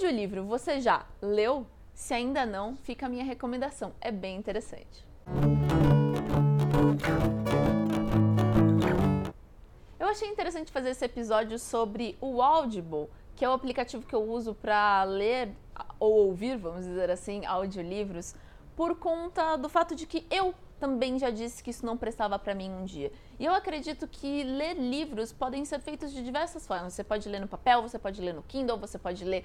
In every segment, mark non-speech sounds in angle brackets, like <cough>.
audiolivro você já leu? Se ainda não, fica a minha recomendação. É bem interessante. Eu achei interessante fazer esse episódio sobre o Audible, que é o aplicativo que eu uso para ler ou ouvir, vamos dizer assim, audiolivros, por conta do fato de que eu também já disse que isso não prestava para mim um dia. E eu acredito que ler livros podem ser feitos de diversas formas. Você pode ler no papel, você pode ler no Kindle, você pode ler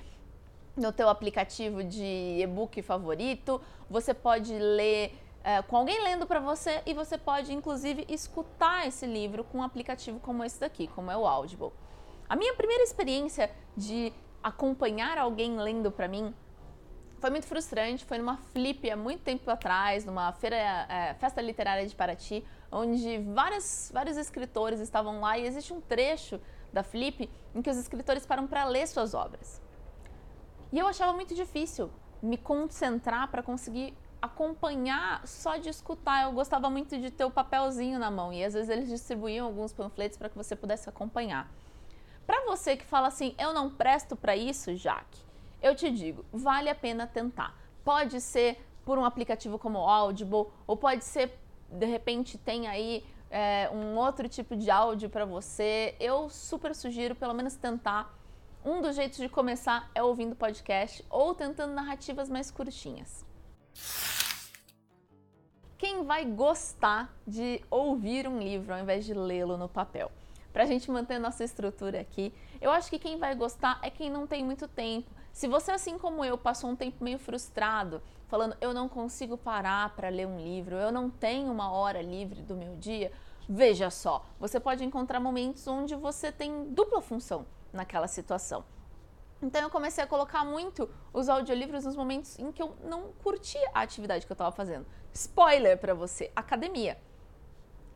no teu aplicativo de e-book favorito, você pode ler é, com alguém lendo para você e você pode inclusive escutar esse livro com um aplicativo como esse daqui, como é o Audible. A minha primeira experiência de acompanhar alguém lendo para mim foi muito frustrante. Foi numa flip há muito tempo atrás, numa feira, é, festa literária de Paraty, onde vários, vários escritores estavam lá e existe um trecho da flip em que os escritores param para ler suas obras. E eu achava muito difícil me concentrar para conseguir acompanhar só de escutar. Eu gostava muito de ter o papelzinho na mão e às vezes eles distribuíam alguns panfletos para que você pudesse acompanhar. Para você que fala assim, eu não presto para isso, Jaque, eu te digo, vale a pena tentar. Pode ser por um aplicativo como o Audible, ou pode ser, de repente, tem aí é, um outro tipo de áudio para você. Eu super sugiro pelo menos tentar. Um dos jeitos de começar é ouvindo podcast ou tentando narrativas mais curtinhas. Quem vai gostar de ouvir um livro ao invés de lê-lo no papel? Para a gente manter nossa estrutura aqui, eu acho que quem vai gostar é quem não tem muito tempo se você, assim como eu, passou um tempo meio frustrado, falando eu não consigo parar para ler um livro, eu não tenho uma hora livre do meu dia, veja só, você pode encontrar momentos onde você tem dupla função naquela situação. Então eu comecei a colocar muito os audiolivros nos momentos em que eu não curtia a atividade que eu estava fazendo. Spoiler para você, academia.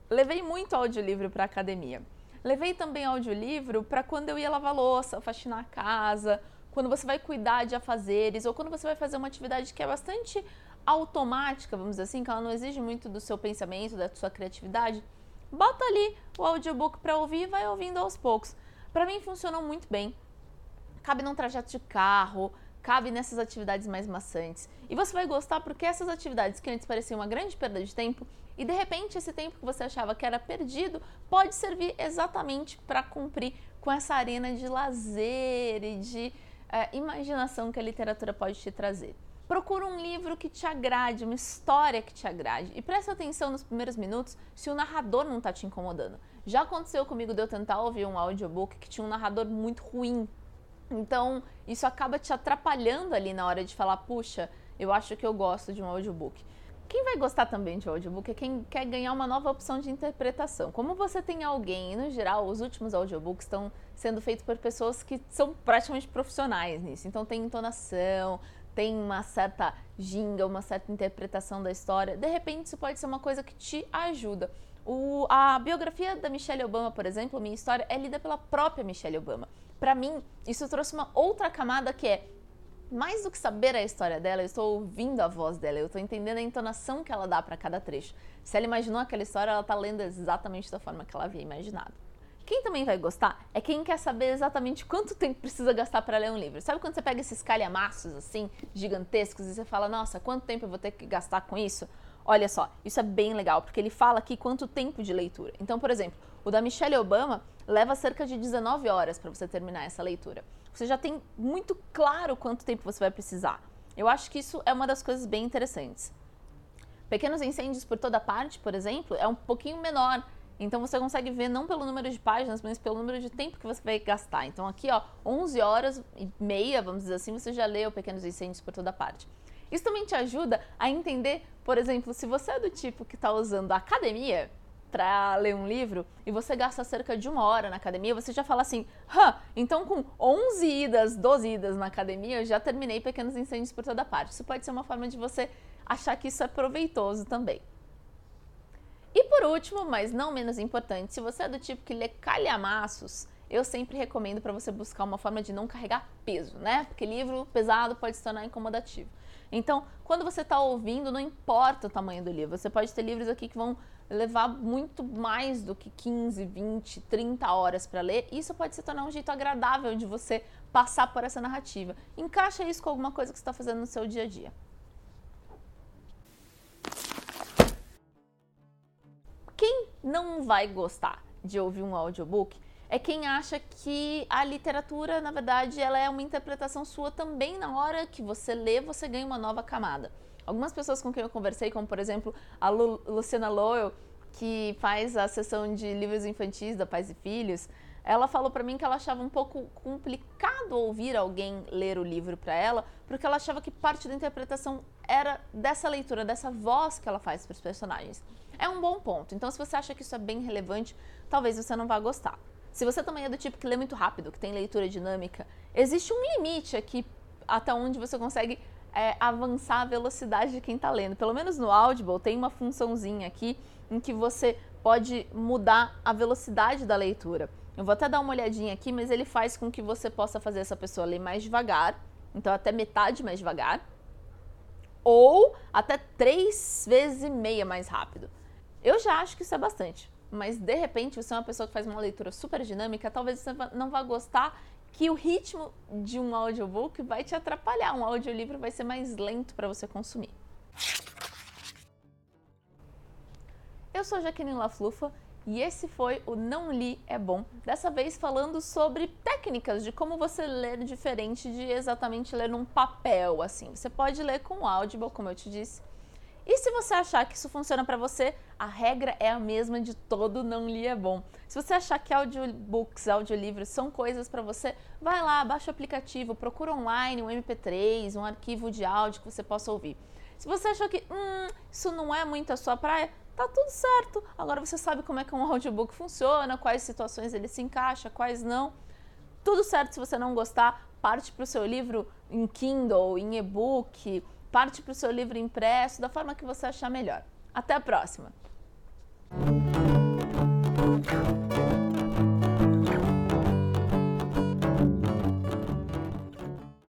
Levei muito audiolivro para academia. Levei também audiolivro para quando eu ia lavar louça, faxinar a casa, quando você vai cuidar de afazeres ou quando você vai fazer uma atividade que é bastante automática, vamos dizer assim, que ela não exige muito do seu pensamento, da sua criatividade, bota ali o audiobook para ouvir e vai ouvindo aos poucos. Para mim funcionou muito bem. Cabe num trajeto de carro, cabe nessas atividades mais maçantes. E você vai gostar porque essas atividades que antes pareciam uma grande perda de tempo e de repente esse tempo que você achava que era perdido pode servir exatamente para cumprir com essa arena de lazer e de é, imaginação que a literatura pode te trazer. Procura um livro que te agrade, uma história que te agrade. E presta atenção nos primeiros minutos se o narrador não está te incomodando. Já aconteceu comigo de eu tentar ouvir um audiobook que tinha um narrador muito ruim. Então, isso acaba te atrapalhando ali na hora de falar, puxa, eu acho que eu gosto de um audiobook. Quem vai gostar também de audiobook é quem quer ganhar uma nova opção de interpretação. Como você tem alguém, e no geral, os últimos audiobooks estão sendo feitos por pessoas que são praticamente profissionais nisso. Então tem entonação, tem uma certa ginga, uma certa interpretação da história. De repente, isso pode ser uma coisa que te ajuda. O, a biografia da Michelle Obama, por exemplo, minha história, é lida pela própria Michelle Obama. Para mim, isso trouxe uma outra camada que é mais do que saber a história dela, eu estou ouvindo a voz dela, eu estou entendendo a entonação que ela dá para cada trecho. Se ela imaginou aquela história, ela está lendo exatamente da forma que ela havia imaginado. Quem também vai gostar é quem quer saber exatamente quanto tempo precisa gastar para ler um livro. Sabe quando você pega esses calhamaços assim, gigantescos, e você fala, nossa, quanto tempo eu vou ter que gastar com isso? Olha só, isso é bem legal, porque ele fala aqui quanto tempo de leitura. Então, por exemplo, o da Michelle Obama leva cerca de 19 horas para você terminar essa leitura você já tem muito claro quanto tempo você vai precisar. Eu acho que isso é uma das coisas bem interessantes. Pequenos incêndios por toda parte, por exemplo, é um pouquinho menor. Então você consegue ver não pelo número de páginas, mas pelo número de tempo que você vai gastar. Então aqui, ó, 11 horas e meia, vamos dizer assim, você já leu Pequenos Incêndios por toda parte. Isso também te ajuda a entender, por exemplo, se você é do tipo que está usando a academia, para ler um livro e você gasta cerca de uma hora na academia, você já fala assim, Hã, então com 11 idas, 12 idas na academia, eu já terminei pequenos incêndios por toda parte. Isso pode ser uma forma de você achar que isso é proveitoso também. Por último, mas não menos importante, se você é do tipo que lê calhamaços, eu sempre recomendo para você buscar uma forma de não carregar peso, né? Porque livro pesado pode se tornar incomodativo. Então, quando você está ouvindo, não importa o tamanho do livro. Você pode ter livros aqui que vão levar muito mais do que 15, 20, 30 horas para ler, isso pode se tornar um jeito agradável de você passar por essa narrativa. Encaixa isso com alguma coisa que você está fazendo no seu dia a dia. Não vai gostar de ouvir um audiobook é quem acha que a literatura, na verdade, ela é uma interpretação sua também na hora que você lê, você ganha uma nova camada. Algumas pessoas com quem eu conversei, como por exemplo a Lu Luciana Lowell, que faz a sessão de livros infantis da Pais e Filhos, ela falou para mim que ela achava um pouco complicado ouvir alguém ler o livro para ela, porque ela achava que parte da interpretação era dessa leitura, dessa voz que ela faz para os personagens. É um bom ponto. Então, se você acha que isso é bem relevante, talvez você não vá gostar. Se você também é do tipo que lê muito rápido, que tem leitura dinâmica, existe um limite aqui até onde você consegue é, avançar a velocidade de quem está lendo. Pelo menos no Audible tem uma funçãozinha aqui em que você pode mudar a velocidade da leitura. Eu vou até dar uma olhadinha aqui, mas ele faz com que você possa fazer essa pessoa ler mais devagar, então até metade mais devagar, ou até três vezes e meia mais rápido. Eu já acho que isso é bastante mas de repente você é uma pessoa que faz uma leitura super dinâmica, talvez você não vá gostar que o ritmo de um audiobook vai te atrapalhar, um audiolivro vai ser mais lento para você consumir. Eu sou Jaqueline Laflufa e esse foi o Não Li é Bom. Dessa vez falando sobre técnicas de como você ler diferente de exatamente ler num papel assim. Você pode ler com Audible, como eu te disse, e se você achar que isso funciona para você, a regra é a mesma de todo não li é bom. Se você achar que audiobooks, audiolivros são coisas para você, vai lá, baixa o aplicativo, procura online um MP3, um arquivo de áudio que você possa ouvir. Se você achou que hum, isso não é muito a sua praia, tá tudo certo. Agora você sabe como é que um <laughs> audiobook funciona, quais situações ele se encaixa, quais não. Tudo certo se você não gostar, parte para o seu livro em Kindle, em e-book, parte para o seu livro impresso, da forma que você achar melhor. Até a próxima!